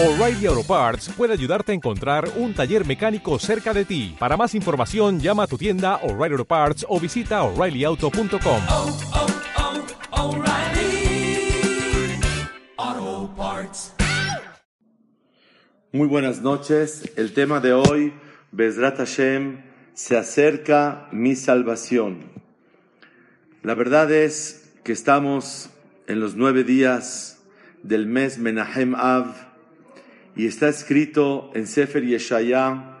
O'Reilly Auto Parts puede ayudarte a encontrar un taller mecánico cerca de ti. Para más información, llama a tu tienda O'Reilly Auto Parts o visita oreillyauto.com. oh, oh, O'Reilly Auto Parts. Muy buenas noches. El tema de hoy, Bezrat Hashem, se acerca mi salvación. La verdad es que estamos en los nueve días del mes Menahem Av y está escrito en Sefer Yeshaya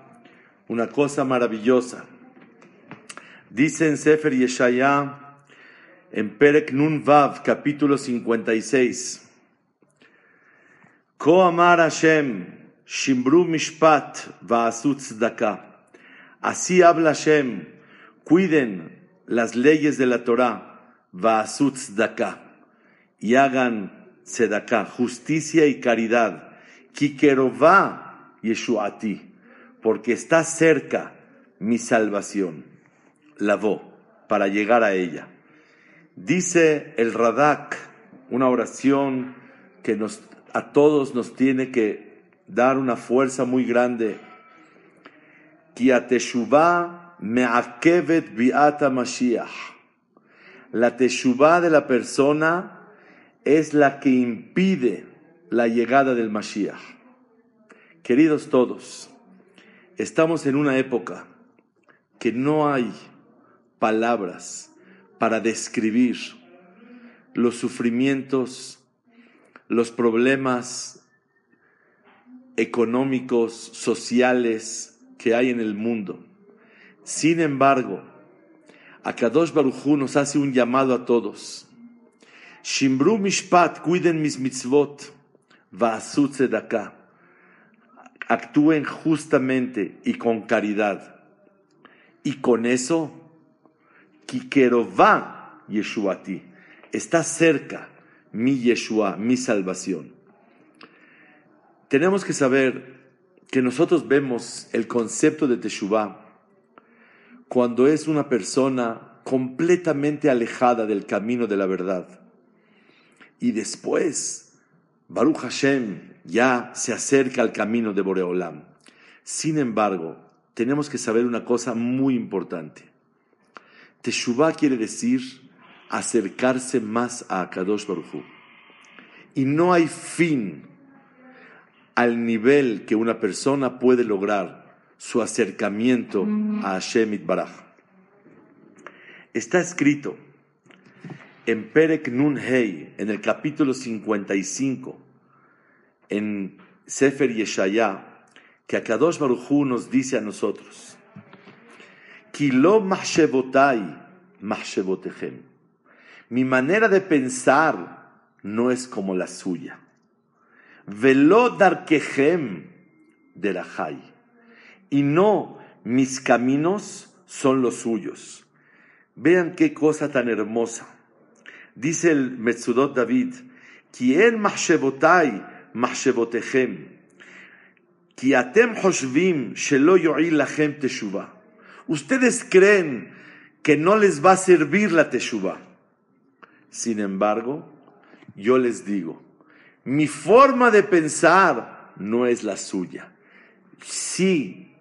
una cosa maravillosa. Dice en Sefer Yeshaya, en Perek Nun Vav, capítulo 56, Ko amar Hashem, Shimbru Mishpat, Va'asu Tzedakah. Así habla Hashem, cuiden las leyes de la Torah, Va'asu Tzedakah, y hagan Tzedakah, justicia y caridad. Kikerová Yeshuati, porque está cerca mi salvación. Lavó, para llegar a ella. Dice el Radak, una oración que nos, a todos nos tiene que dar una fuerza muy grande. Bi'ata. La teshuvah de la persona es la que impide la llegada del Mashiach. Queridos todos, estamos en una época que no hay palabras para describir los sufrimientos, los problemas económicos, sociales que hay en el mundo. Sin embargo, Akadosh Barujú nos hace un llamado a todos. Shimbru Mishpat, cuiden mis mitzvot, Tzedakah. Actúen justamente y con caridad. Y con eso, Kikerová Yeshuati. Está cerca mi Yeshua, mi salvación. Tenemos que saber que nosotros vemos el concepto de Teshuvah cuando es una persona completamente alejada del camino de la verdad. Y después, Baruch Hashem ya se acerca al camino de Boreolam. Sin embargo, tenemos que saber una cosa muy importante. Teshuvah quiere decir acercarse más a Kadosh Baruch Hu. Y no hay fin al nivel que una persona puede lograr su acercamiento a Hashem Baraj. Está escrito en Perek Nun en el capítulo 55, en Sefer Yeshaya, que Akadosh Baruch Hu nos dice a nosotros, Kilo mahshevotai mahshevotechem. Mi manera de pensar no es como la suya. Velo darkehem derajai. Y no mis caminos son los suyos. Vean qué cosa tan hermosa. Dice el Metzudot David, Kien mahshevotai mahshevotechem. Ki atem hoshvim shelo yo'il lachem teshuvah. Ustedes creen que no les va a servir la teshuvah. Sin embargo, yo les digo, mi forma de pensar no es la suya. Sí,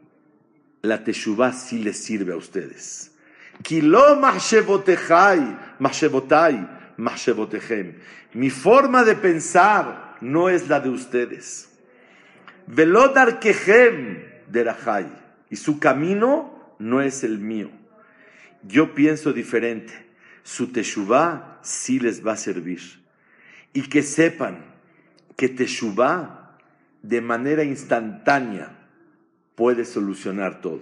la teshuvah sí les sirve a ustedes. Kilo mahshevotechai, mahshevotai, mahshevotechem. Mi forma de pensar no es la de ustedes. Velodar kehem derajai. Y su camino no es el mío. Yo pienso diferente. Su teshuvah sí les va a servir. Y que sepan que teshuvah de manera instantánea puede solucionar todo.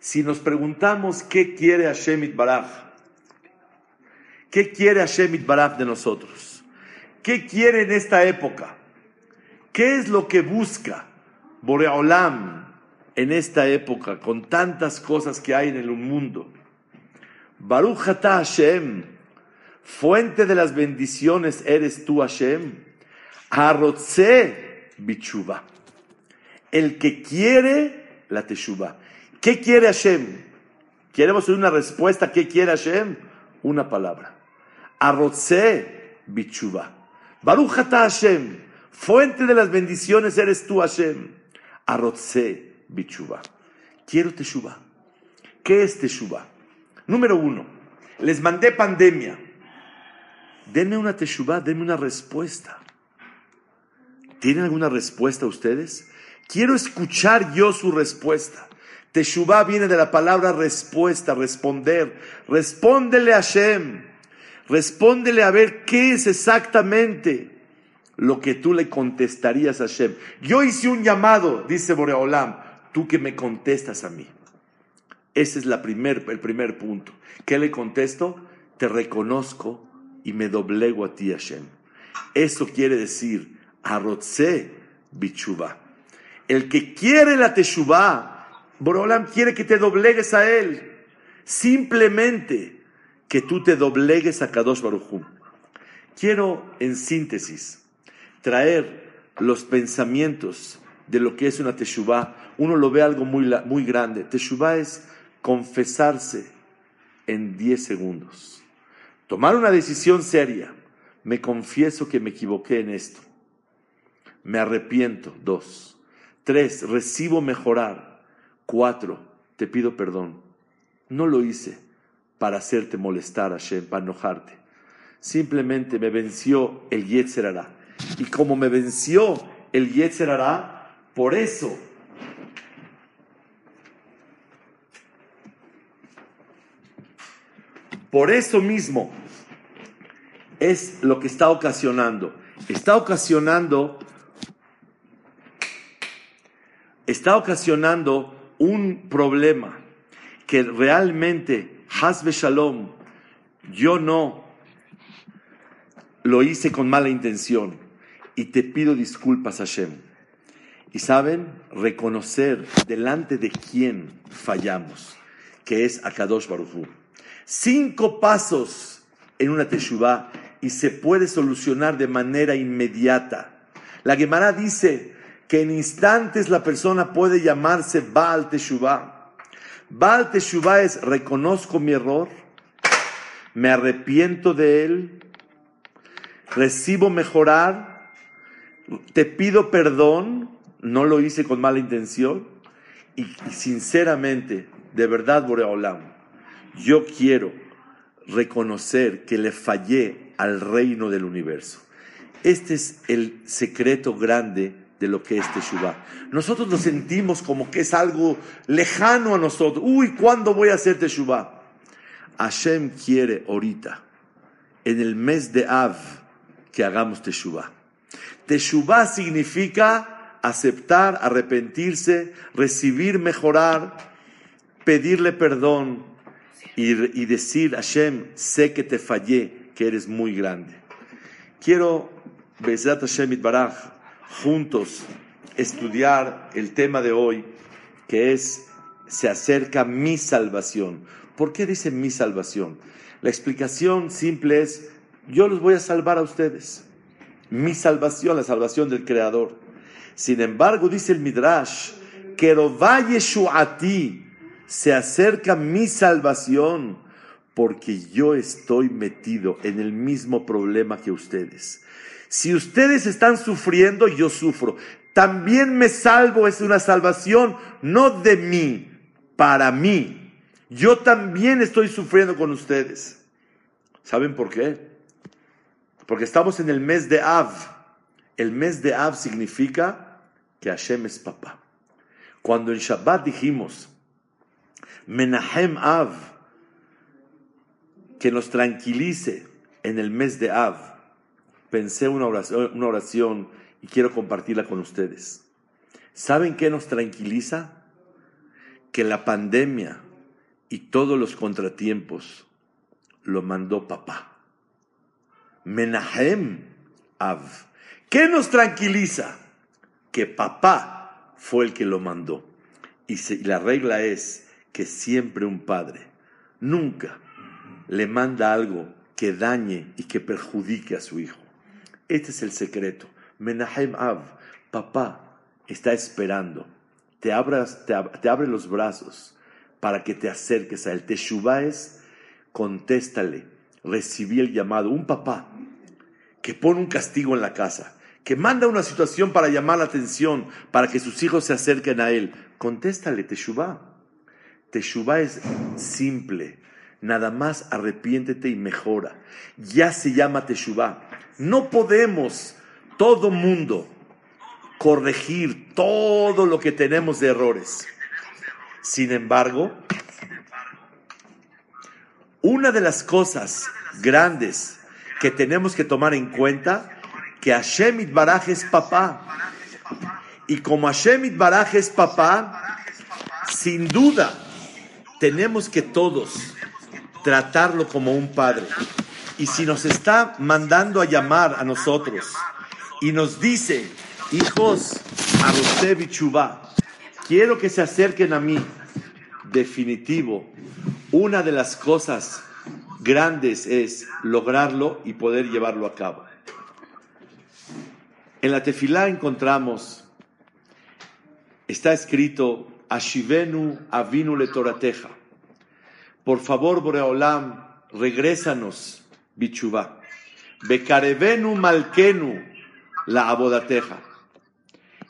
Si nos preguntamos qué quiere Hashem Baraj, qué quiere Hashem Baraj de nosotros, qué quiere en esta época, qué es lo que busca Boreolam en esta época con tantas cosas que hay en el mundo. Baruch Ata Hashem, fuente de las bendiciones eres tú Hashem. Harotze bichuva. El que quiere la teshuva. ¿Qué quiere Hashem? Queremos una respuesta. ¿Qué quiere Hashem? Una palabra. Arrotze bichuva. Baruch Hashem, Fuente de las bendiciones eres tú, Hashem. Arotse bichuba. Quiero teshuva. ¿Qué es teshuva? Número uno, les mandé pandemia. Denme una teshuva, denme una respuesta. ¿Tienen alguna respuesta ustedes? Quiero escuchar yo su respuesta. Teshuvah viene de la palabra respuesta, responder. Respóndele a Hashem. Respóndele a ver qué es exactamente lo que tú le contestarías a Hashem. Yo hice un llamado, dice Boreolam, tú que me contestas a mí. Ese es primer, el primer punto. ¿Qué le contesto? Te reconozco y me doblego a ti, Hashem. Eso quiere decir, arrotze bichuba. El que quiere la teshuvah, Borolam quiere que te doblegues a él. Simplemente que tú te doblegues a Kadosh Baruj Quiero, en síntesis, traer los pensamientos de lo que es una teshuvah. Uno lo ve algo muy, muy grande. Teshuvah es confesarse en 10 segundos. Tomar una decisión seria. Me confieso que me equivoqué en esto. Me arrepiento. Dos. Tres. Recibo mejorar. Cuatro. Te pido perdón. No lo hice para hacerte molestar, Hashem, para enojarte. Simplemente me venció el Yetzer Y como me venció el Yetzer por eso Por eso mismo es lo que está ocasionando. Está ocasionando, está ocasionando un problema que realmente, Hasbe Shalom, yo no lo hice con mala intención y te pido disculpas, Hashem. Y saben, reconocer delante de quién fallamos, que es Akadosh Baruch Cinco pasos en una teshuvah y se puede solucionar de manera inmediata. La Gemara dice que en instantes la persona puede llamarse Baal Teshuvah. Baal Teshuvah es reconozco mi error, me arrepiento de él, recibo mejorar, te pido perdón, no lo hice con mala intención y, sinceramente, de verdad, Boreolam, yo quiero reconocer que le fallé al reino del universo. Este es el secreto grande de lo que es Teshuvah. Nosotros lo sentimos como que es algo lejano a nosotros. Uy, ¿cuándo voy a hacer Teshuvah? Hashem quiere ahorita, en el mes de Av, que hagamos Teshuvah. Teshuvah significa aceptar, arrepentirse, recibir, mejorar, pedirle perdón, y, decir, Hashem, sé que te fallé, que eres muy grande. Quiero, Bezat Hashem Baraj, juntos estudiar el tema de hoy, que es, se acerca mi salvación. ¿Por qué dice mi salvación? La explicación simple es, yo los voy a salvar a ustedes. Mi salvación, la salvación del Creador. Sin embargo, dice el Midrash, que a ti se acerca mi salvación porque yo estoy metido en el mismo problema que ustedes. Si ustedes están sufriendo, yo sufro. También me salvo, es una salvación no de mí, para mí. Yo también estoy sufriendo con ustedes. ¿Saben por qué? Porque estamos en el mes de Av. El mes de Av significa que Hashem es papá. Cuando en Shabbat dijimos, Menahem Av, que nos tranquilice en el mes de Av. Pensé una oración, una oración y quiero compartirla con ustedes. ¿Saben qué nos tranquiliza? Que la pandemia y todos los contratiempos lo mandó papá. Menahem Av. ¿Qué nos tranquiliza? Que papá fue el que lo mandó. Y, y la regla es, que siempre un padre nunca le manda algo que dañe y que perjudique a su hijo. Este es el secreto. Menahem Av, papá, está esperando. Te, te, abre los brazos para que te acerques a él. Teshuvah es, contéstale, recibí el llamado. Un papá que pone un castigo en la casa, que manda una situación para llamar la atención, para que sus hijos se acerquen a él, contéstale, Teshuvah. Teshuvah es simple, nada más arrepiéntete y mejora. Ya se llama Teshuvah. No podemos, todo mundo, corregir todo lo que tenemos de errores. Sin embargo, una de las cosas grandes que tenemos que tomar en cuenta, que Hashem Itbaraj es papá. Y como Hashem Itbaraj es papá, sin duda tenemos que todos tratarlo como un padre. Y si nos está mandando a llamar a nosotros y nos dice, hijos, a Chubá, quiero que se acerquen a mí, definitivo, una de las cosas grandes es lograrlo y poder llevarlo a cabo. En la tefilá encontramos, está escrito, Ashivenu avinu le torateja. Por favor, Boreolam, regrésanos, bichubá. Bekarevenu malkenu la abodateja.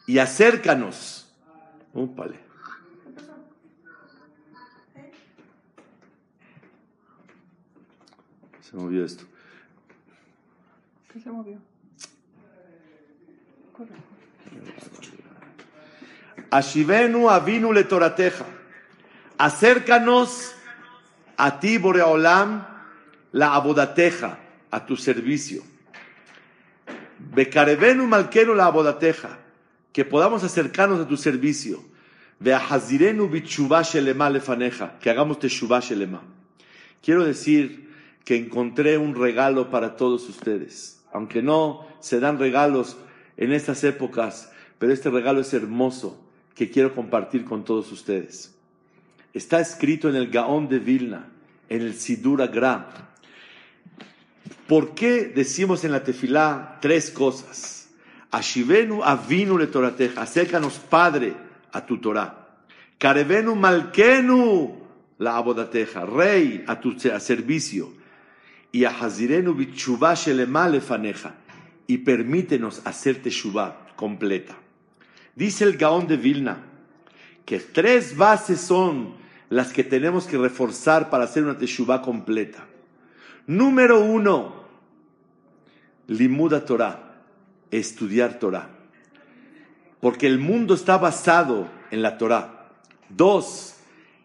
Y acércanos. Úpale. Se movió esto. ¿Qué se movió? Corre. Ashivenu avinu le torateja. Acércanos a ti, Boreolam, la abodateja, a tu servicio. Bekarevenu malkenu la abodateja. Que podamos acercarnos a tu servicio. Veahazirenu bichubá shelema lefaneja. Que hagamos teshuvá shelema. Quiero decir que encontré un regalo para todos ustedes. Aunque no se dan regalos en estas épocas, pero este regalo es hermoso que quiero compartir con todos ustedes. Está escrito en el Gaón de Vilna, en el Sidura Gra. ¿Por qué decimos en la tefilá tres cosas? Ashivenu avinu le torateja, acércanos Padre a tu Torah. Karevenu malkenu la abodateja, Rey a tu servicio y a Hazirenu bichubá shelema lefaneja, y permítenos hacer teshuvá completa. Dice el Gaón de Vilna que tres bases son las que tenemos que reforzar para hacer una teshuvá completa. Número uno, limuda Torah, estudiar Torah. Porque el mundo está basado en la Torah. Dos,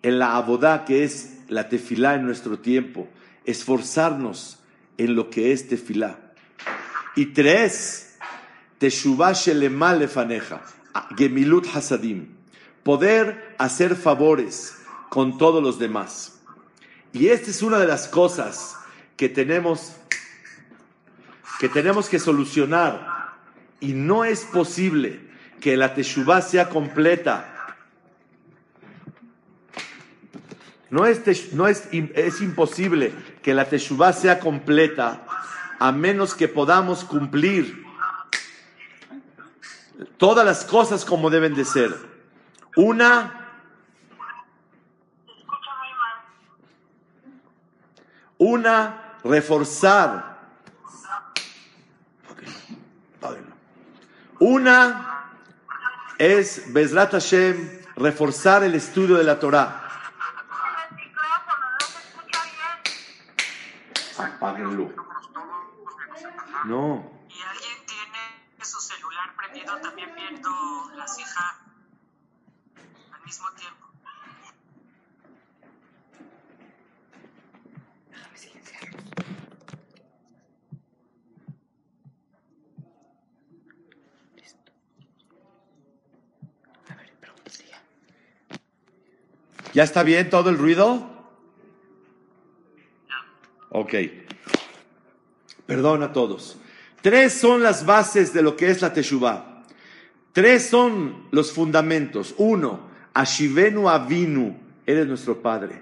en la abodá, que es la tefilá en nuestro tiempo esforzarnos en lo que es tefilá. Y tres, teshuvah shelema lefaneja, gemilut hasadim, poder hacer favores con todos los demás. Y esta es una de las cosas que tenemos que tenemos que solucionar y no es posible que la teshuvah sea completa No es, no es, es imposible que la Teshuvah sea completa a menos que podamos cumplir todas las cosas como deben de ser. Una, una, reforzar. Una es, Bezrat Hashem, reforzar el estudio de la Torah. Apáguenlo. No. Y alguien tiene su celular prendido también viendo la ceja al mismo tiempo. ¿Ya está bien todo el ruido? Ok. Perdón a todos. Tres son las bases de lo que es la Teshuvah. Tres son los fundamentos. Uno, Ashivenu Avinu, eres nuestro Padre.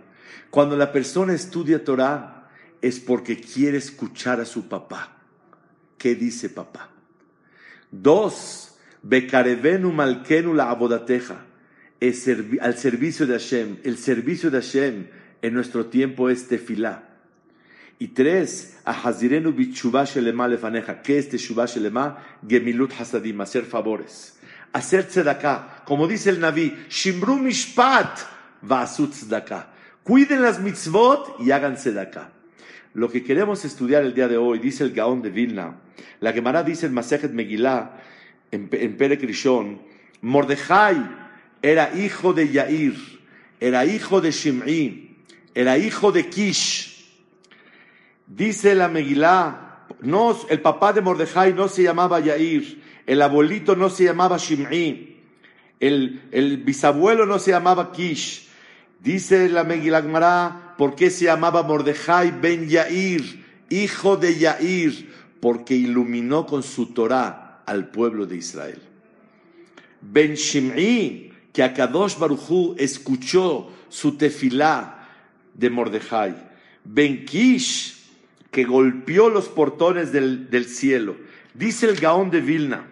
Cuando la persona estudia Torah es porque quiere escuchar a su papá. ¿Qué dice papá? Dos, Bekarevenu Malkenu la Abodateja, es al servicio de Hashem. El servicio de Hashem en nuestro tiempo es tefilá. Y tres, a Hazirenu bichubah shelema lefaneja. ¿Qué es teshuvah shelema? Gemilut hasadim, hacer favores. Hacer tzedakah. Como dice el Naví, Shimru mishpat vasut tzedakah. Cuiden las mitzvot y hagan tzedakah. Lo que queremos estudiar el día de hoy, dice el Gaón de Vilna, la Gemara dice en Masejet Megillah, en, en Perek Rishon, Mordejai era hijo de Yair, era hijo de Shim'i, era hijo de Kish. Dice la Megillah, no, el papá de Mordejai no se llamaba Yair, el abuelito no se llamaba Shim'i, el, el bisabuelo no se llamaba Kish. Dice la Megillah Gemara, ¿por qué se llamaba Mordejai ben Yair, hijo de Yair? Porque iluminó con su Torah al pueblo de Israel. Ben Shim'i, que Akadosh Baruchú escuchó su tefilá de Mordejai. Ben Kish, que golpeó los portones del cielo. Dice el Gaón de Vilna,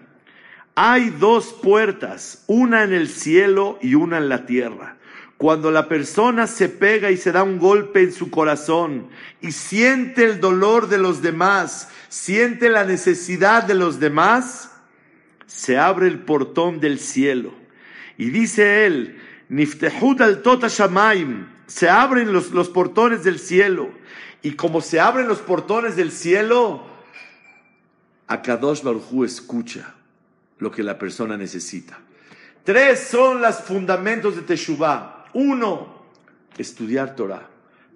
hay dos puertas, una en el cielo y una en la tierra. Cuando la persona se pega y se da un golpe en su corazón y siente el dolor de los demás, siente la necesidad de los demás, se abre el portón del cielo. Y dice él, Niftehud al Shamaim, se abren los, los portones del cielo. Y como se abren los portones del cielo, Akadosh Baruj escucha lo que la persona necesita. Tres son los fundamentos de Teshuvah. Uno, estudiar Torah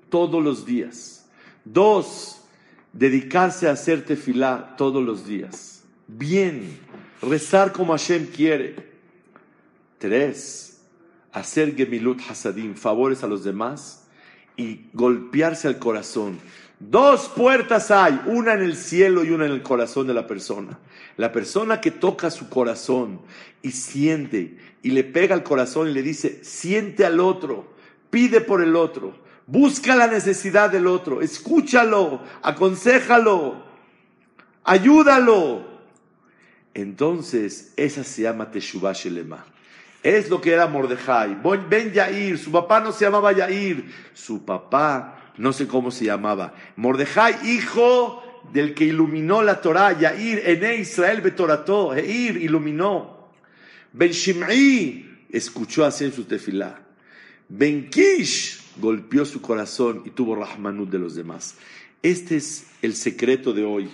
todos los días. Dos, dedicarse a hacer tefilá todos los días. Bien, rezar como Hashem quiere. Tres, hacer gemilut hasadim, favores a los demás y golpearse al corazón. Dos puertas hay, una en el cielo y una en el corazón de la persona. La persona que toca su corazón y siente y le pega al corazón y le dice, siente al otro, pide por el otro, busca la necesidad del otro, escúchalo, aconsejalo, ayúdalo. Entonces, esa se llama Teshuvah Shelema. Es lo que era Mordejai. Ben Yair, su papá no se llamaba Yair, su papá no sé cómo se llamaba. Mordejai, hijo del que iluminó la Torah, Yair, Ene Israel Betorató, Yair iluminó. Ben Shim'i escuchó hacer su tefilá. Ben Kish golpeó su corazón y tuvo Rahmanut de los demás. Este es el secreto de hoy,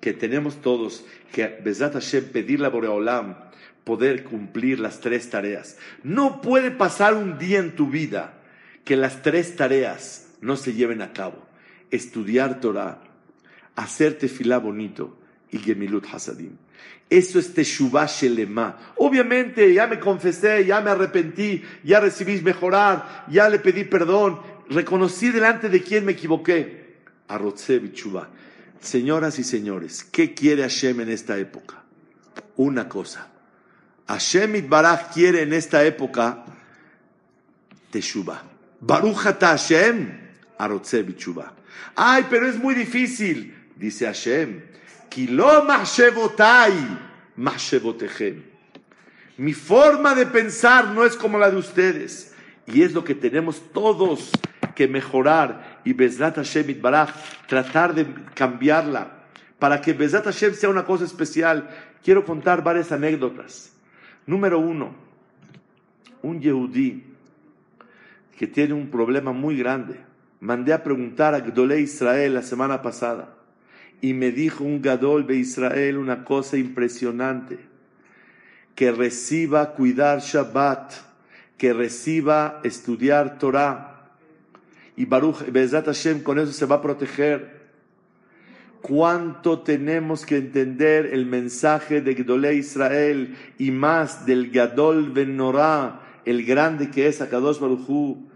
que tenemos todos que Bezat Hashem pedirle a Boreolam poder cumplir las tres tareas. No puede pasar un día en tu vida que las tres tareas no se lleven a cabo. Estudiar Torah, hacer tefilá bonito y gemilut hasadim. Eso es teshuvah shelema. Obviamente ya me confesé, ya me arrepentí, ya recibí mejorar, ya le pedí perdón, reconocí delante de quien me equivoqué. Arrotze bichuvah. Señoras y señores, ¿qué quiere Hashem en esta época? Una cosa. Hashem Itbaraj quiere en esta época teshuvah. Baruch Hashem, arotze bichuvah. Ay, pero es muy difícil, dice Hashem. Kilo mahshevotai, mahshevotechem. Mi forma de pensar no es como la de ustedes. Y es lo que tenemos todos que mejorar y Bezrat Hashem Itbaraj, tratar de cambiarla para que Bezrat Hashem sea una cosa especial. Quiero contar varias anécdotas. Número uno, un Yehudí que tiene un problema muy grande. Mandé a preguntar a Gdolé Israel la semana pasada y me dijo un Gadol de Israel una cosa impresionante, que reciba cuidar Shabbat, que reciba estudiar Torah y Baruch Bezat Hashem con eso se va a proteger. Cuánto tenemos que entender el mensaje de Gdolé Israel y más del Gadol Ben el grande que es Akadosh Baruchu.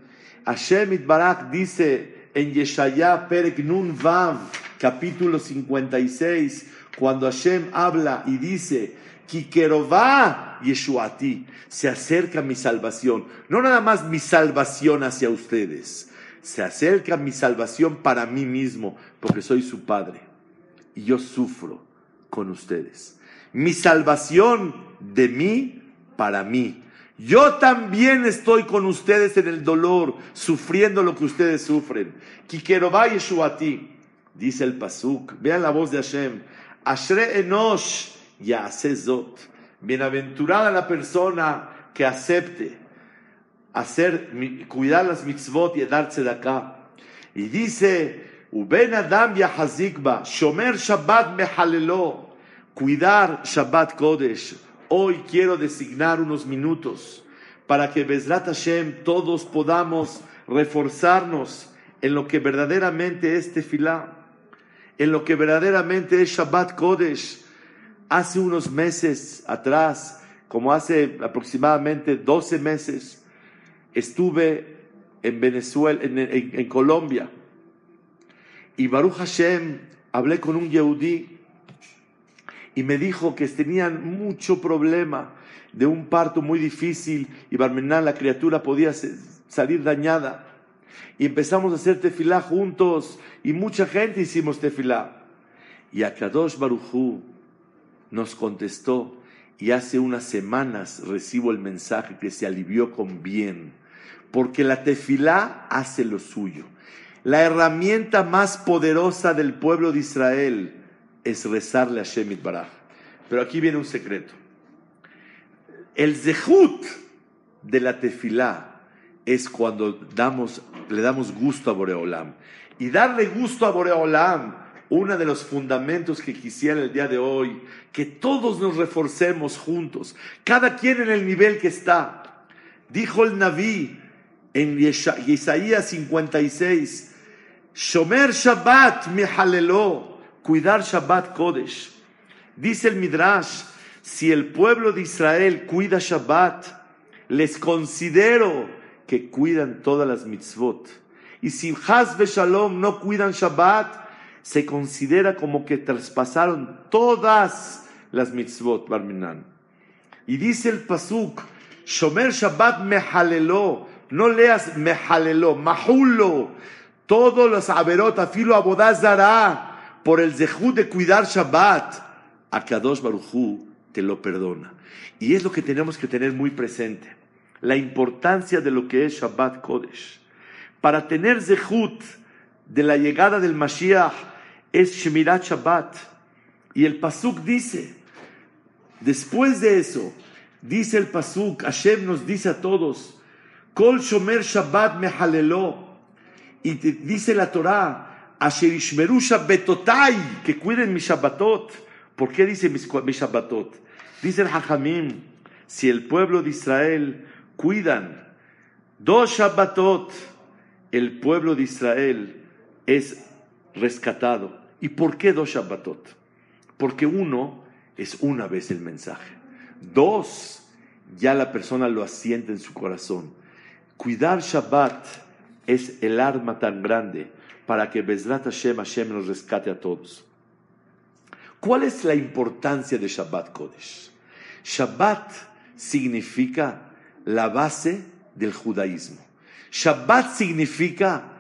Hashem Itbarak dice en Yeshaya Perek Nun Vav, capítulo 56, cuando Hashem habla y dice, Kikerová Yeshuati, se acerca mi salvación. No nada más mi salvación hacia ustedes, se acerca mi salvación para mí mismo, porque soy su padre y yo sufro con ustedes. Mi salvación de mí para mí. Yo también estoy con ustedes en el dolor, sufriendo lo que ustedes sufren. Kikerová Yeshuati. Dice el Pasuk, vean la voz de Hashem, Ashre Enosh Yaase Zot. Bienaventurada la persona que acepte hacer, cuidar las mitzvot y darse de acá. Y dice, Uben Adam Yahazikba, Shomer Shabbat Mehalelo, cuidar Shabbat Kodesh. Hoy quiero designar unos minutos para que Bezrat Hashem todos podamos reforzarnos en lo que verdaderamente es tefilá, en lo que verdaderamente es Shabbat Kodesh. Hace unos meses atrás, como hace aproximadamente 12 meses, estuve en Venezuela, en, Colombia, y Baruch Hashem, hablé con un Yehudí y me dijo que tenían mucho problema de un parto muy difícil y Barmenán, la criatura, podía salir dañada. Y empezamos a hacer tefilá juntos y mucha gente hicimos tefilá. Y Akadosh Baruchú nos contestó y hace unas semanas recibo el mensaje que se alivió con bien, porque la tefilá hace lo suyo. La herramienta más poderosa del pueblo de Israel es rezarle a Shemit Baraj. Pero aquí viene un secreto. El zehut de la tefilá es cuando damos, le damos gusto a Boreolam. Y darle gusto a Boreolam, uno de los fundamentos que quisiera el día de hoy, que todos nos reforcemos juntos, cada quien en el nivel que está. Dijo el Naví en Isaías 56, Shomer Shabbat mihalelo, cuidar Shabbat Kodesh. Dice el Midrash, si el pueblo de Israel cuida Shabbat, les considero que cuidan todas las mitzvot. Y si Haz Shalom no cuidan Shabbat, se considera como que traspasaron todas las mitzvot, Barminan. Y dice el Pasuk, Shomer Shabbat mehalelo, no leas mehalelo, mahulo, todos los averot, afilo abodazara, por el zehut de cuidar Shabbat, Akadosh Baruchu te lo perdona. Y es lo que tenemos que tener muy presente, la importancia de lo que es Shabbat Kodesh. Para tener zehut de la llegada del Mashiach es Shemirat Shabbat. Y el Pasuk dice, Después de eso, dice el Pasuk, Hashem nos dice a todos, Kol Shomer Shabbat mehalelo. Y dice la Torah, Asher Ishmeru Shabbatotai, que cuiden mis Shabbatot. ¿Por qué dice mis, mis Shabbatot? Dice el Hajamim, si el pueblo de Israel cuidan dos Shabbatot, el pueblo de Israel es rescatado. ¿Y por qué dos Shabbatot? Porque uno es una vez el mensaje. Dos, ya la persona lo asiente en su corazón. Cuidar Shabbat es el arma tan grande para que Bezrat Hashem, Hashem nos rescate a todos. ¿Cuál es la importancia de Shabbat Kodesh? Shabbat significa la base del judaísmo. Shabbat significa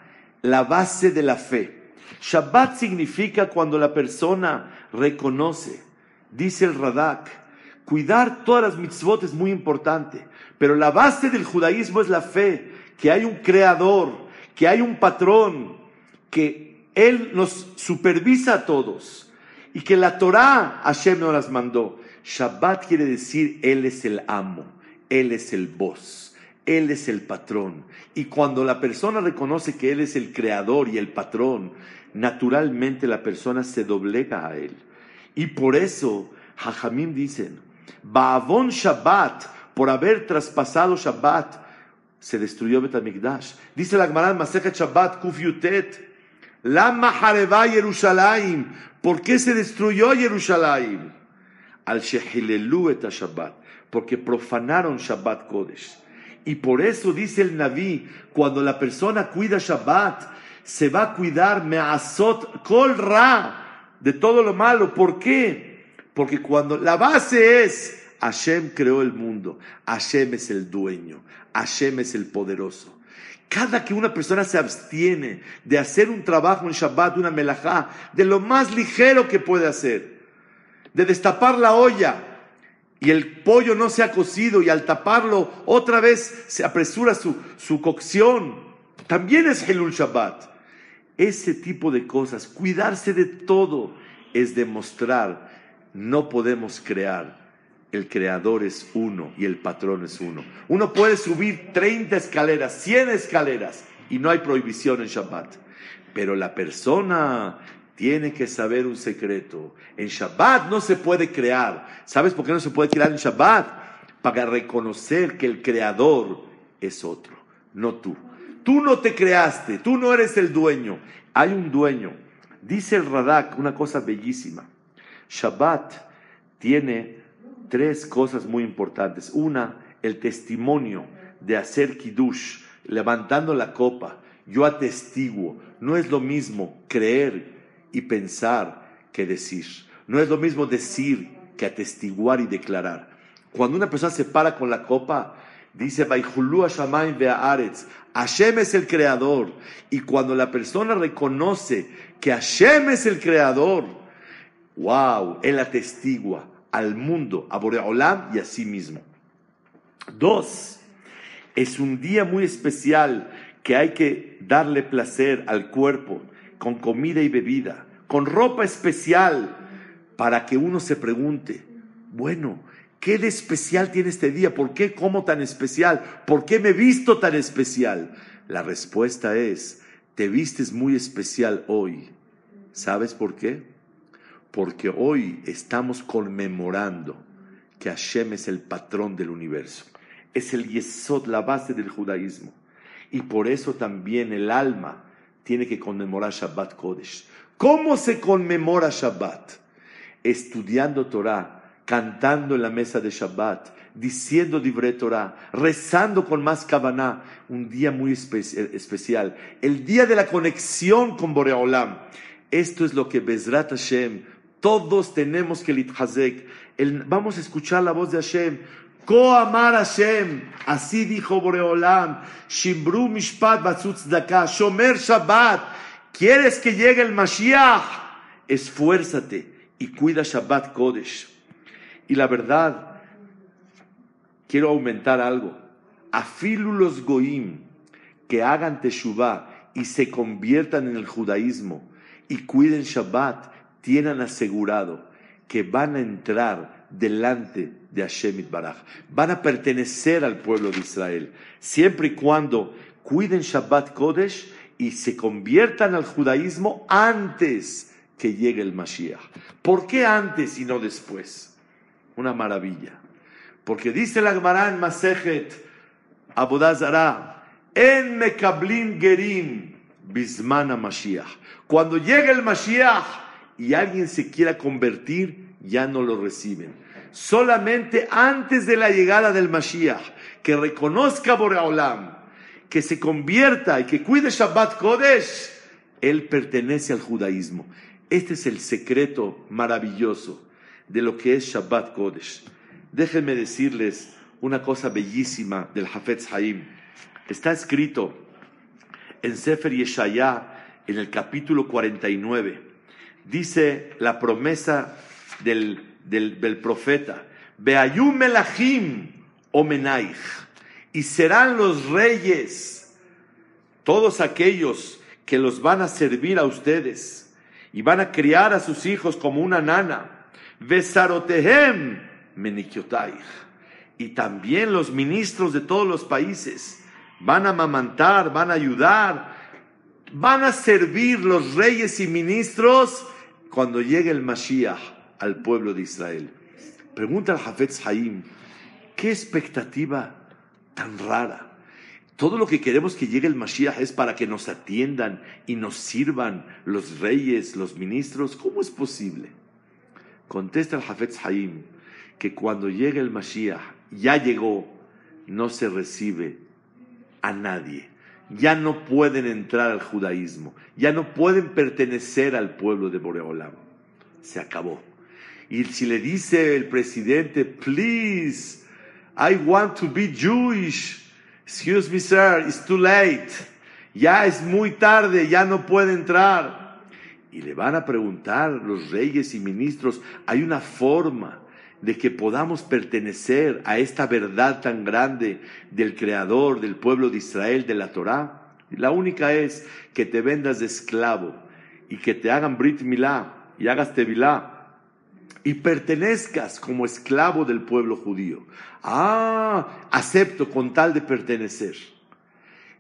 la base de la fe. Shabbat significa cuando la persona reconoce, dice el Radak, cuidar todas las mitzvot es muy importante, pero la base del judaísmo es la fe, que hay un creador, que hay un patrón, que Él nos supervisa a todos y que la Torah Hashem nos las mandó. Shabbat quiere decir Él es el amo, Él es el boss, Él es el patrón. Y cuando la persona reconoce que Él es el creador y el patrón, naturalmente la persona se doblega a Él. Y por eso, Jajamim dicen, Baavon Shabbat, por haber traspasado Shabbat, se destruyó Betamigdash. Dice la Gemara en Shabbat, Kuf Yutet, Lama Yerushalayim. ¿Por qué se destruyó Yerushalayim? Al Shehilelu et Shabbat. Porque profanaron Shabbat Kodesh. Y por eso dice el Naví, cuando la persona cuida Shabbat, se va a cuidar Me'asot Kol Ra, de todo lo malo. ¿Por qué? Porque cuando la base es Hashem creó el mundo, Hashem es el dueño, Hashem es el poderoso. Cada que una persona se abstiene de hacer un trabajo en Shabbat, una melajá, de lo más ligero que puede hacer, de destapar la olla y el pollo no se ha cocido y al taparlo otra vez se apresura su, su cocción, también es Helul Shabbat. Ese tipo de cosas, cuidarse de todo, es demostrar, no podemos crear. El creador es uno y el patrón es uno. Uno puede subir 30 escaleras, 100 escaleras y no hay prohibición en Shabbat. Pero la persona tiene que saber un secreto. En Shabbat no se puede crear. ¿Sabes por qué no se puede crear en Shabbat? Para reconocer que el creador es otro, no tú. Tú no te creaste, tú no eres el dueño. Hay un dueño. Dice el Radak una cosa bellísima. Shabbat tiene tres cosas muy importantes. Una, el testimonio de hacer kiddush, levantando la copa. Yo atestiguo. No es lo mismo creer y pensar que decir. No es lo mismo decir que atestiguar y declarar. Cuando una persona se para con la copa, dice, Hashem es el creador. Y cuando la persona reconoce que Hashem es el creador, wow, él atestigua al mundo, a Boreolam y a sí mismo. Dos, es un día muy especial que hay que darle placer al cuerpo con comida y bebida, con ropa especial, para que uno se pregunte, bueno, ¿qué de especial tiene este día? ¿Por qué como tan especial? ¿Por qué me visto tan especial? La respuesta es, te vistes muy especial hoy. ¿Sabes por qué? Porque hoy estamos conmemorando que Hashem es el patrón del universo. Es el yesod, la base del judaísmo. Y por eso también el alma tiene que conmemorar Shabbat Kodesh. ¿Cómo se conmemora Shabbat? Estudiando Torah, cantando en la mesa de Shabbat, diciendo Divrei Torah, rezando con más Kavaná, un día muy especial, el día de la conexión con Boreolam. Esto es lo que Bezrat Hashem, todos tenemos que litchazek. Vamos a escuchar la voz de Hashem. Ko amar Hashem, así dijo Boreolam, Shimbru Mishpat Batzutz Daka, Shomer Shabbat. ¿Quieres que llegue el Mashiach? Esfuérzate y cuida Shabbat Kodesh. Y la verdad, quiero aumentar algo. Afilu los goim que hagan teshuvah y se conviertan en el judaísmo y cuiden Shabbat, tienen asegurado que van a entrar delante de Hashem Baraj. Van a pertenecer al pueblo de Israel, siempre y cuando cuiden Shabbat Kodesh y se conviertan al judaísmo antes que llegue el Mashiach. ¿Por qué antes y no después? Una maravilla. Porque dice la Gemara en Masejet Abodazara, en Mekablin Gerim Bismana Mashiach. Cuando llegue el Mashiach y alguien se quiera convertir, ya no lo reciben. Solamente antes de la llegada del Mashiach, que reconozca Boreolam, que se convierta y que cuide Shabbat Kodesh, él pertenece al judaísmo. Este es el secreto maravilloso de lo que es Shabbat Kodesh. Déjenme decirles una cosa bellísima del Hafetz Haim. Está escrito en Sefer Yeshayah, en el capítulo 49. Dice la promesa del, del, profeta, Beayum Melachim Omenaich, y serán los reyes, todos aquellos que los van a servir a ustedes, y van a criar a sus hijos como una nana, Besarotehem Menikyotaich, y también los ministros de todos los países van a amamantar, van a ayudar, van a servir los reyes y ministros cuando llegue el Mashiach al pueblo de Israel. Pregunta al Hafetz Haim, ¿qué expectativa tan rara? Todo lo que queremos que llegue el Mashiach es para que nos atiendan y nos sirvan los reyes, los ministros. ¿Cómo es posible? Contesta el Hafetz Haim que cuando llegue el Mashiach, ya llegó, no se recibe a nadie. Ya no pueden entrar al judaísmo, ya no pueden pertenecer al pueblo de Boreolam. Se acabó. Y si le dice el presidente, please, I want to be Jewish. Excuse me, sir, it's too late. Ya es muy tarde, ya no puede entrar. Y le van a preguntar los reyes y ministros, hay una forma de que podamos pertenecer a esta verdad tan grande del Creador, del pueblo de Israel, de la Torá? La única es que te vendas de esclavo y que te hagan Brit Milá y hagas Tevilá y pertenezcas como esclavo del pueblo judío. Ah, acepto con tal de pertenecer.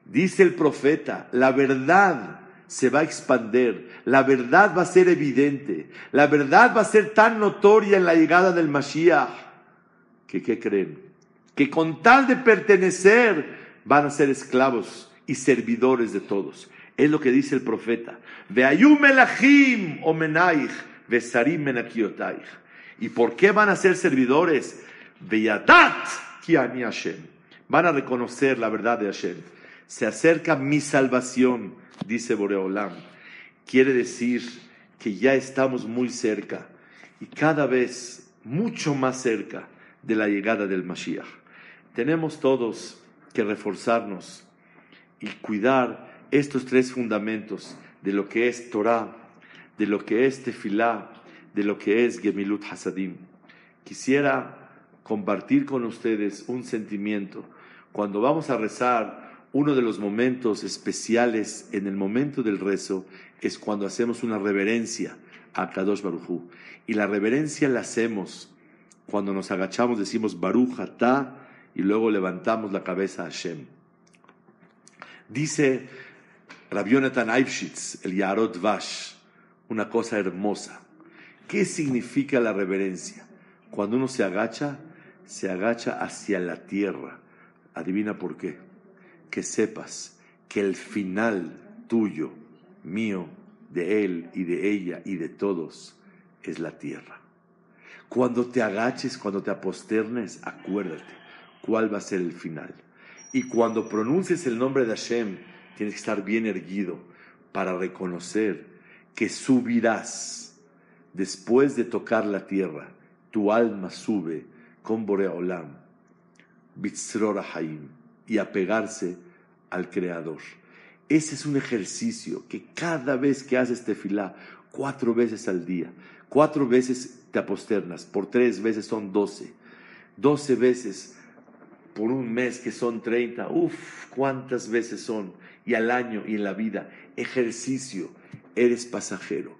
Dice el profeta, la verdad se va a expander, la verdad va a ser evidente, la verdad va a ser tan notoria en la llegada del Mashiach, que ¿qué creen? Que con tal de pertenecer van a ser esclavos y servidores de todos. Es lo que dice el profeta. ¿Y por qué van a ser servidores? Van a reconocer la verdad de Hashem. Se acerca mi salvación, dice Boreolam. Quiere decir que ya estamos muy cerca y cada vez mucho más cerca de la llegada del Mashiach. Tenemos todos que reforzarnos y cuidar estos tres fundamentos de lo que es Torah, de lo que es Tefilá, de lo que es Gemilut Hasadim. Quisiera compartir con ustedes un sentimiento. Cuando vamos a rezar, uno de los momentos especiales en el momento del rezo es cuando hacemos una reverencia a Kadosh Baruj Y la reverencia la hacemos cuando nos agachamos, decimos Baruch Atah y luego levantamos la cabeza a Hashem. Dice Rabbi Eibschitz, el Yarot Vash, una cosa hermosa. ¿Qué significa la reverencia? Cuando uno se agacha, se agacha hacia la tierra. Adivina por qué. Que sepas que el final tuyo, mío, de él y de ella y de todos es la tierra. Cuando te agaches, cuando te aposternes, acuérdate cuál va a ser el final. Y cuando pronuncies el nombre de Hashem, tienes que estar bien erguido para reconocer que subirás después de tocar la tierra. Tu alma sube con Boreolam, Bitzror Haim, y apegarse al Creador. Ese es un ejercicio que cada vez que haces tefilá, cuatro veces al día, cuatro veces te aposternas, por tres veces son doce, doce veces por un mes que son 30, uff, cuántas veces son, y al año y en la vida, ejercicio, eres pasajero,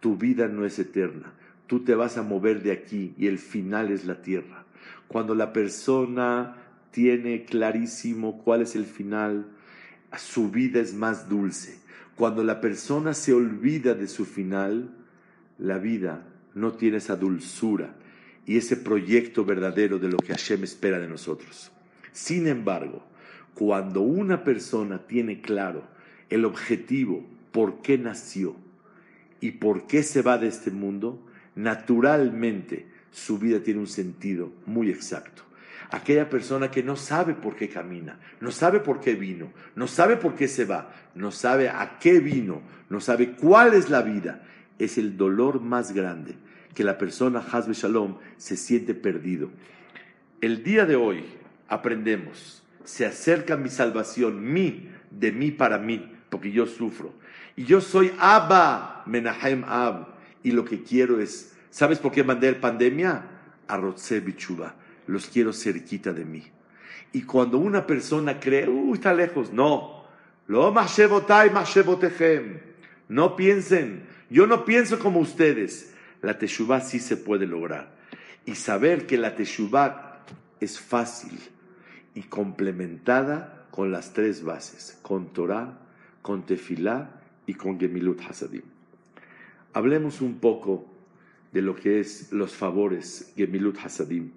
tu vida no es eterna, tú te vas a mover de aquí y el final es la tierra. Cuando la persona tiene clarísimo cuál es el final, su vida es más dulce. Cuando la persona se olvida de su final, la vida no tiene esa dulzura y ese proyecto verdadero de lo que Hashem espera de nosotros. Sin embargo, cuando una persona tiene claro el objetivo, por qué nació y por qué se va de este mundo, naturalmente su vida tiene un sentido muy exacto. Aquella persona que no sabe por qué camina, no sabe por qué vino, no sabe por qué se va, no sabe a qué vino, no sabe cuál es la vida, es el dolor más grande que la persona Hazbe Shalom se siente perdido. El día de hoy aprendemos, se acerca mi salvación, mi, de mí para mí, porque yo sufro. Y yo soy Abba, Menahem Ab, y lo que quiero es, ¿sabes por qué mandé el pandemia? A Bichuba, los quiero cerquita de mí. Y cuando una persona cree, uy, está lejos, no, lo no piensen, yo no pienso como ustedes, la Teshuvah sí se puede lograr. Y saber que la Teshuvah es fácil y complementada con las tres bases, con Torah, con Tefilá y con Gemilut Hasadim. Hablemos un poco de lo que es los favores Gemilut Hasadim.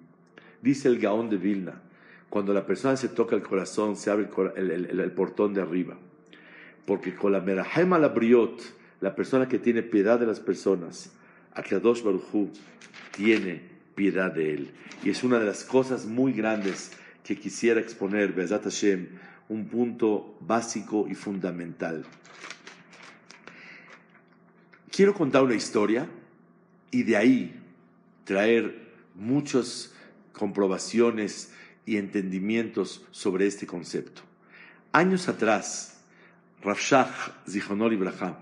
Dice el Gaón de Vilna, cuando la persona se toca el corazón, se abre el, portón de arriba. Porque con la Merahem la Briot, la persona que tiene piedad de las personas, Akadosh Baruchu tiene piedad de él. Y es una de las cosas muy grandes que quisiera exponer, Be'ezat Hashem, un punto básico y fundamental. Quiero contar una historia y de ahí traer muchas comprobaciones y entendimientos sobre este concepto. Años atrás, Rav Shach Zichonor Ibrahim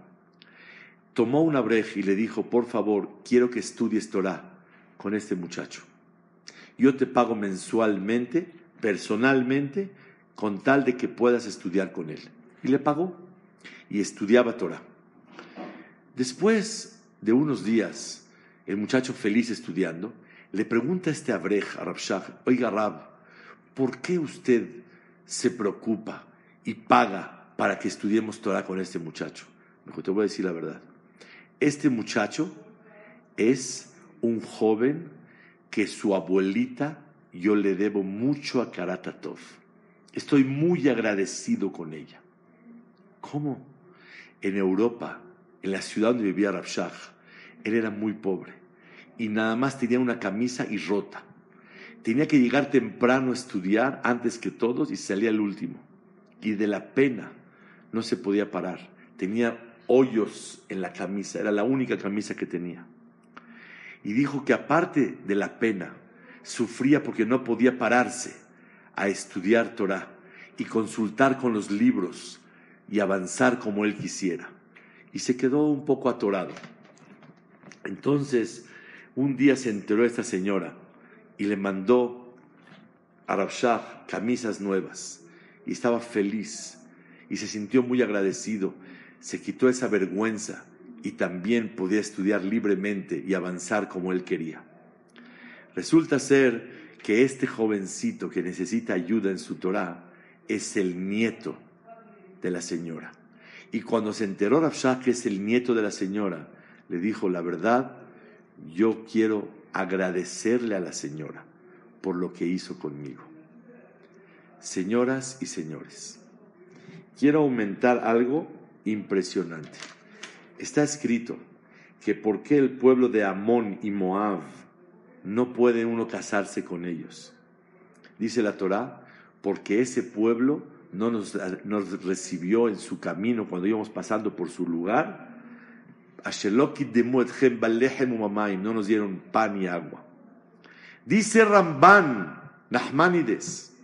tomó una breja y le dijo, por favor, quiero que estudies Torah con este muchacho. Yo te pago mensualmente, personalmente, con tal de que puedas estudiar con él. Y le pagó y estudiaba Torah. Después de unos días, el muchacho feliz estudiando, le pregunta este Abrej, a Rabshah, oiga Rab, ¿por qué usted se preocupa y paga para que estudiemos Torah con este muchacho? Me dijo, te voy a decir la verdad. Este muchacho es un joven que su abuelita yo le debo mucho a Karatatov. Estoy muy agradecido con ella. ¿Cómo? En Europa, en la ciudad donde vivía Rabshah, él era muy pobre y nada más tenía una camisa y rota. Tenía que llegar temprano a estudiar antes que todos y salía el último. Y de la pena no se podía parar. Tenía hoyos en la camisa, era la única camisa que tenía. Y dijo que aparte de la pena, sufría porque no podía pararse a estudiar Torah y consultar con los libros y avanzar como él quisiera. Y se quedó un poco atorado. Entonces, un día se enteró esta señora y le mandó a Rabshah camisas nuevas y estaba feliz y se sintió muy agradecido. Se quitó esa vergüenza y también podía estudiar libremente y avanzar como él quería. Resulta ser que este jovencito que necesita ayuda en su Torah es el nieto de la señora. Y cuando se enteró Rabshah que es el nieto de la señora, le dijo, la verdad, yo quiero agradecerle a la señora por lo que hizo conmigo. Señoras y señores, quiero aumentar algo impresionante. Está escrito que por qué el pueblo de Amón y Moab no puede uno casarse con ellos. Dice la Torá, porque ese pueblo no nos, nos recibió en su camino cuando íbamos pasando por su lugar no nos dieron pan y agua. Dice Ramban, Nahmanides,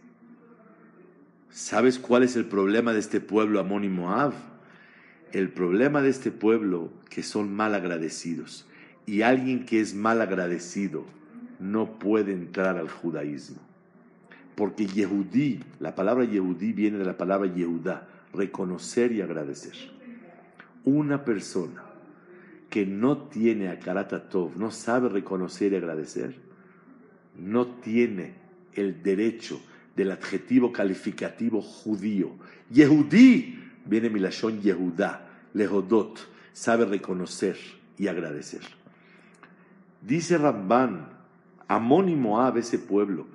¿sabes cuál es el problema de este pueblo Amón y? El problema de este pueblo que son mal agradecidos. Y alguien que es mal agradecido no puede entrar al judaísmo. Porque Yehudí, la palabra Yehudí viene de la palabra Yehudá, reconocer y agradecer. Una persona que no tiene a Karatatov, no sabe reconocer y agradecer, no tiene el derecho del adjetivo calificativo judío. Yehudí viene Milashon Yehudá, Lehodot, sabe reconocer y agradecer. Dice Ramban, Amón y Moab, ese pueblo,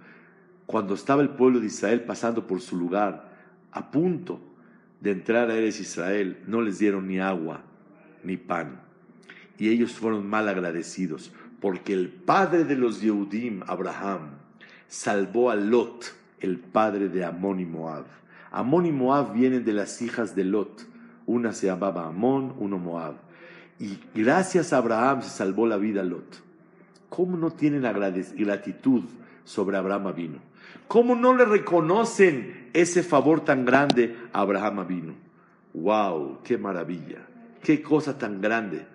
cuando estaba el pueblo de Israel pasando por su lugar, a punto de entrar a Eres Israel, no les dieron ni agua ni pan y ellos fueron mal agradecidos, porque el padre de los Yehudim, Abraham, salvó a Lot, el padre de Amón y Moab. Amón y Moab vienen de las hijas de Lot. Una se llamaba Amón, uno Moab. Y gracias a Abraham se salvó la vida a Lot. ¿Cómo no tienen gratitud sobre Abraham vino? ¿Cómo no le reconocen ese favor tan grande a Abraham vino? ¡Wow! ¡Qué maravilla! ¡Qué cosa tan grande!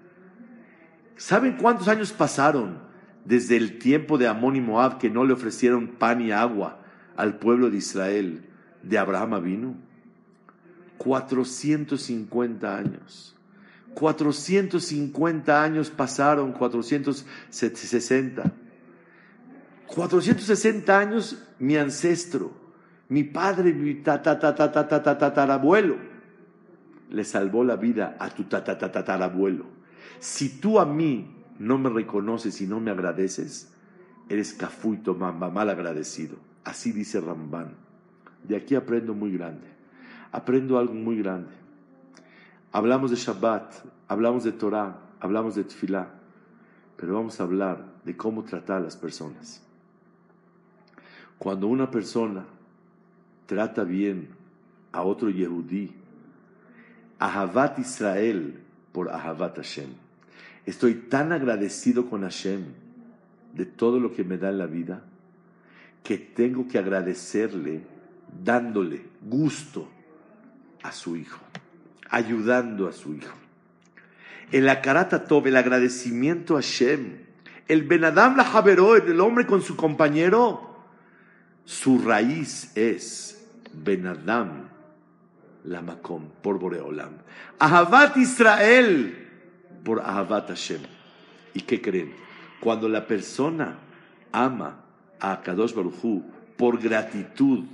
¿Saben cuántos años pasaron desde el tiempo de Amón y Moab que no le ofrecieron pan y agua al pueblo de Israel de Abraham vino? 450 años. 450 años pasaron, 460. 460 años mi ancestro, mi padre, mi tatarabuelo, le salvó la vida a tu tatarabuelo si tú a mí no me reconoces y no me agradeces, eres cafuito, mamba, mal agradecido. Así dice Ramban. De aquí aprendo muy grande. Aprendo algo muy grande. Hablamos de Shabbat, hablamos de Torah, hablamos de Tfilah, pero vamos a hablar de cómo tratar a las personas. Cuando una persona trata bien a otro Yehudí, Israel por Ahavat Hashem. Estoy tan agradecido con Hashem de todo lo que me da en la vida que tengo que agradecerle dándole gusto a su hijo, ayudando a su hijo. El Akarata Tov, el agradecimiento a Hashem, el Benadam la Javeró, el hombre con su compañero, su raíz es Benadam la por Boreolam. Ahavat Israel, por Ahavat Hashem. ¿Y qué creen? Cuando la persona ama a Kadosh Baruchu por gratitud,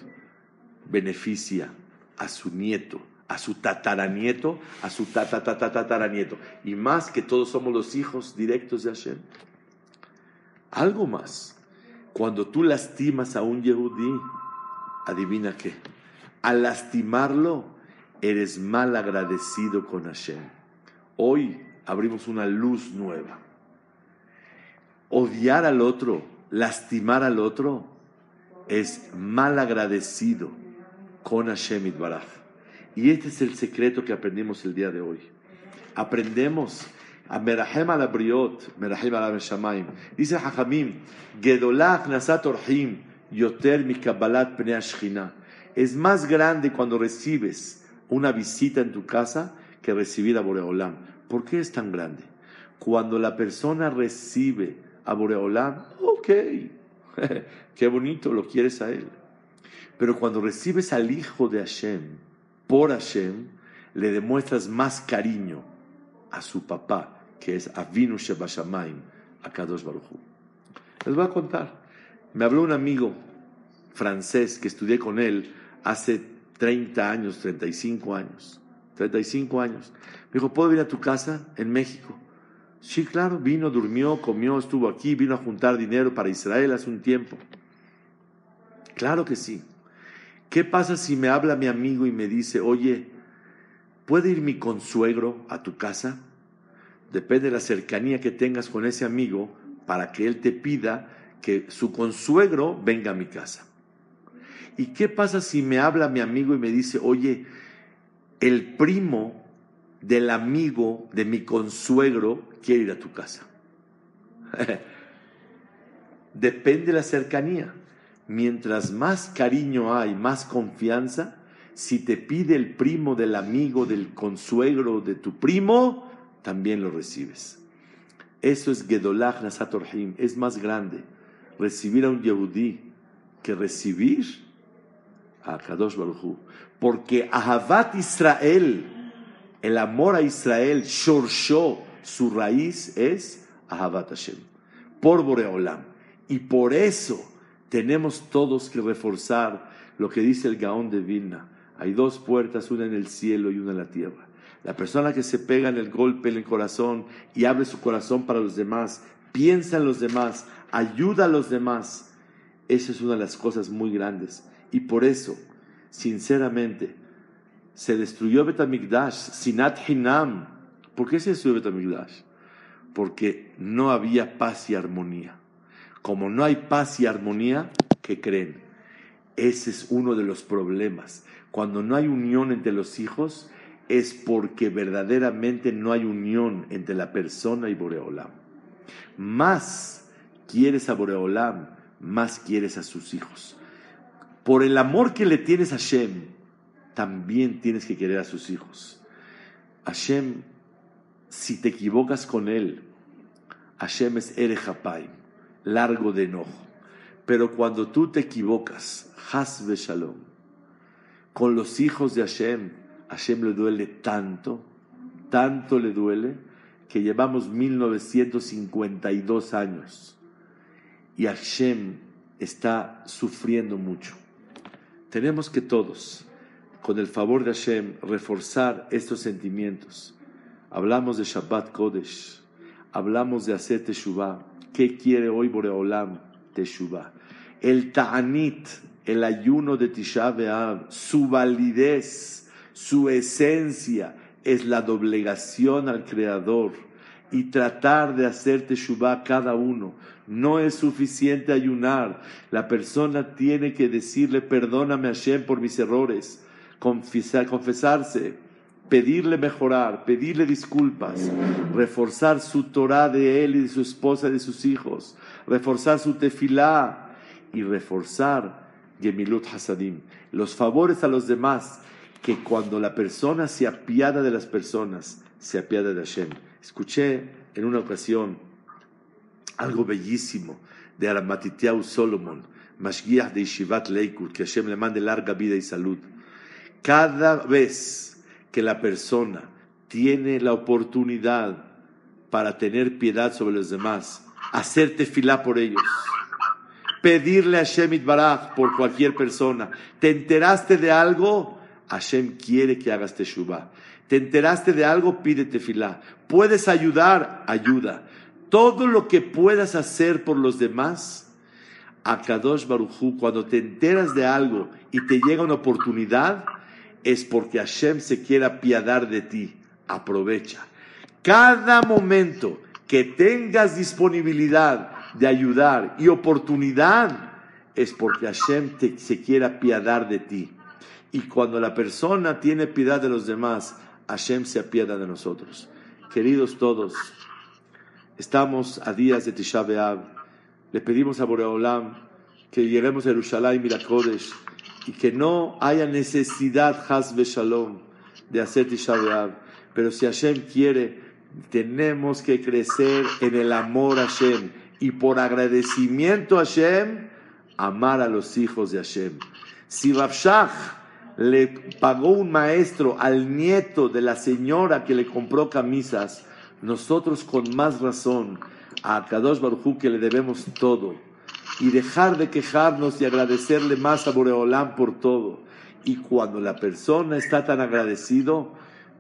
beneficia a su nieto, a su tataranieto, a su tataranieto. Y más que todos somos los hijos directos de Hashem. Algo más. Cuando tú lastimas a un Yehudí, adivina qué. Al lastimarlo, eres mal agradecido con Hashem. Hoy abrimos una luz nueva. Odiar al otro, lastimar al otro, es mal agradecido con Hashem Itbaraj. Y este es el secreto que aprendimos el día de hoy. Aprendemos a Merahem al Abriot, Merahem al Shamayim. Dice Hachamim, Gedolach Nasat Orhim, Yoter mi Kabbalat Pnei. Es más grande cuando recibes una visita en tu casa que recibir a Boreolam. ¿Por qué es tan grande? Cuando la persona recibe a Boreolam, ok, qué bonito, lo quieres a él. Pero cuando recibes al hijo de Hashem, por Hashem, le demuestras más cariño a su papá, que es Avinu Shebashamaim, a Kadosh Baruch Les voy a contar. Me habló un amigo francés que estudié con él hace 30 años, 35 años. 35 años. Me dijo, ¿puedo ir a tu casa en México? Sí, claro, vino, durmió, comió, estuvo aquí, vino a juntar dinero para Israel hace un tiempo. Claro que sí. ¿Qué pasa si me habla mi amigo y me dice, oye, ¿puede ir mi consuegro a tu casa? Depende de la cercanía que tengas con ese amigo para que él te pida que su consuegro venga a mi casa. ¿Y qué pasa si me habla mi amigo y me dice, oye, el primo del amigo de mi consuegro quiere ir a tu casa? Depende de la cercanía. Mientras más cariño hay, más confianza, si te pide el primo del amigo, del consuegro de tu primo, también lo recibes. Eso es Gedolach Nasatorhim, es más grande recibir a un Yehudí que recibir a Porque Ahavat Israel, el amor a Israel, Shorsho, su raíz es Ahavat Hashem, por Boreolam. Y por eso tenemos todos que reforzar lo que dice el Gaón de Vilna. Hay dos puertas, una en el cielo y una en la tierra. La persona que se pega en el golpe en el corazón y abre su corazón para los demás, piensa en los demás, ayuda a los demás, esa es una de las cosas muy grandes. Y por eso, sinceramente, se destruyó Betamigdash, Sinat Hinam. ¿Por qué se destruyó Betamigdash? Porque no había paz y armonía. Como no hay paz y armonía, ¿qué creen? Ese es uno de los problemas. Cuando no hay unión entre los hijos, es porque verdaderamente no hay unión entre la persona y Boreolam. Más quieres a Boreolam, más quieres a sus hijos. Por el amor que le tienes a Hashem, también tienes que querer a sus hijos. Hashem, si te equivocas con él, Hashem es Erejapaim, largo de enojo. Pero cuando tú te equivocas, Hasbe Shalom, con los hijos de Hashem, Hashem le duele tanto, tanto le duele, que llevamos 1952 años y Hashem está sufriendo mucho. Tenemos que todos, con el favor de Hashem, reforzar estos sentimientos. Hablamos de Shabbat Kodesh, hablamos de hacer Teshuvah. ¿Qué quiere hoy Boreolam? Teshuvah. El Ta'anit, el ayuno de Tisha B'Av, su validez, su esencia es la doblegación al Creador y tratar de hacer Teshuvah cada uno. No es suficiente ayunar. La persona tiene que decirle, perdóname Hashem por mis errores, confesar, confesarse, pedirle mejorar, pedirle disculpas, reforzar su Torah de él y de su esposa y de sus hijos, reforzar su tefilá y reforzar Gemilut Hasadim, los favores a los demás, que cuando la persona se apiada de las personas, se apiada de Hashem. Escuché en una ocasión algo bellísimo de Aramatitiau Solomon, Mashgiach de Ishivat Leikut, que Hashem le mande larga vida y salud, Cada vez que la persona tiene la oportunidad para tener piedad sobre los demás, hacer tefilá por ellos, pedirle a Hashem Baraj por cualquier persona. ¿Te enteraste de algo? Hashem quiere que hagas teshuvah. ¿Te enteraste de algo? Pide tefilá. ¿Puedes ayudar? Ayuda. Todo lo que puedas hacer por los demás, a Kadosh Baruchu, cuando te enteras de algo y te llega una oportunidad, es porque Hashem se quiera apiadar de ti. Aprovecha. Cada momento que tengas disponibilidad de ayudar y oportunidad, es porque Hashem te, se quiera apiadar de ti. Y cuando la persona tiene piedad de los demás, Hashem se apiada de nosotros. Queridos todos, estamos a días de Tisha B'Av. Le pedimos a Boreolam que lleguemos a Jerusalén y y que no haya necesidad, Haz Shalom, de hacer Tisha B'Av. Pero si Hashem quiere, tenemos que crecer en el amor a Hashem y por agradecimiento a Hashem, amar a los hijos de Hashem. Si Babshach le pagó un maestro al nieto de la señora que le compró camisas, nosotros con más razón a Kadosh Baruj que le debemos todo y dejar de quejarnos y agradecerle más a Boreolam por todo. Y cuando la persona está tan agradecido,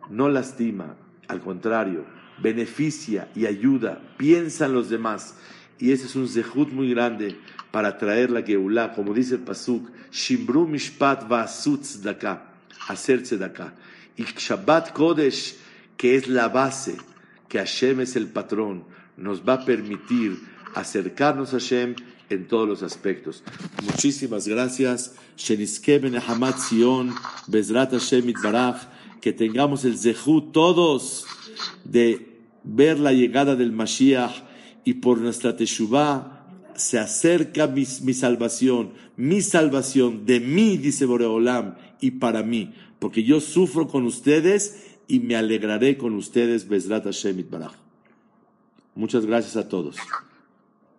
no lastima, al contrario, beneficia y ayuda, piensa en los demás. Y ese es un zehut muy grande para traer la Geulah, como dice el Pasuk, Shimbru Mishpat Vasut Tzedakah, hacer Tzedakah. Y Shabbat Kodesh, que es la base, que Hashem es el patrón, nos va a permitir acercarnos a Hashem en todos los aspectos. Muchísimas gracias. Que tengamos el zehut todos de ver la llegada del Mashiach y por nuestra Teshuvah se acerca mi, salvación, mi salvación de mí, dice Boreolam, y para mí, porque yo sufro con ustedes y me alegraré con ustedes, Bezrat Hashem Baraj. Muchas gracias a todos.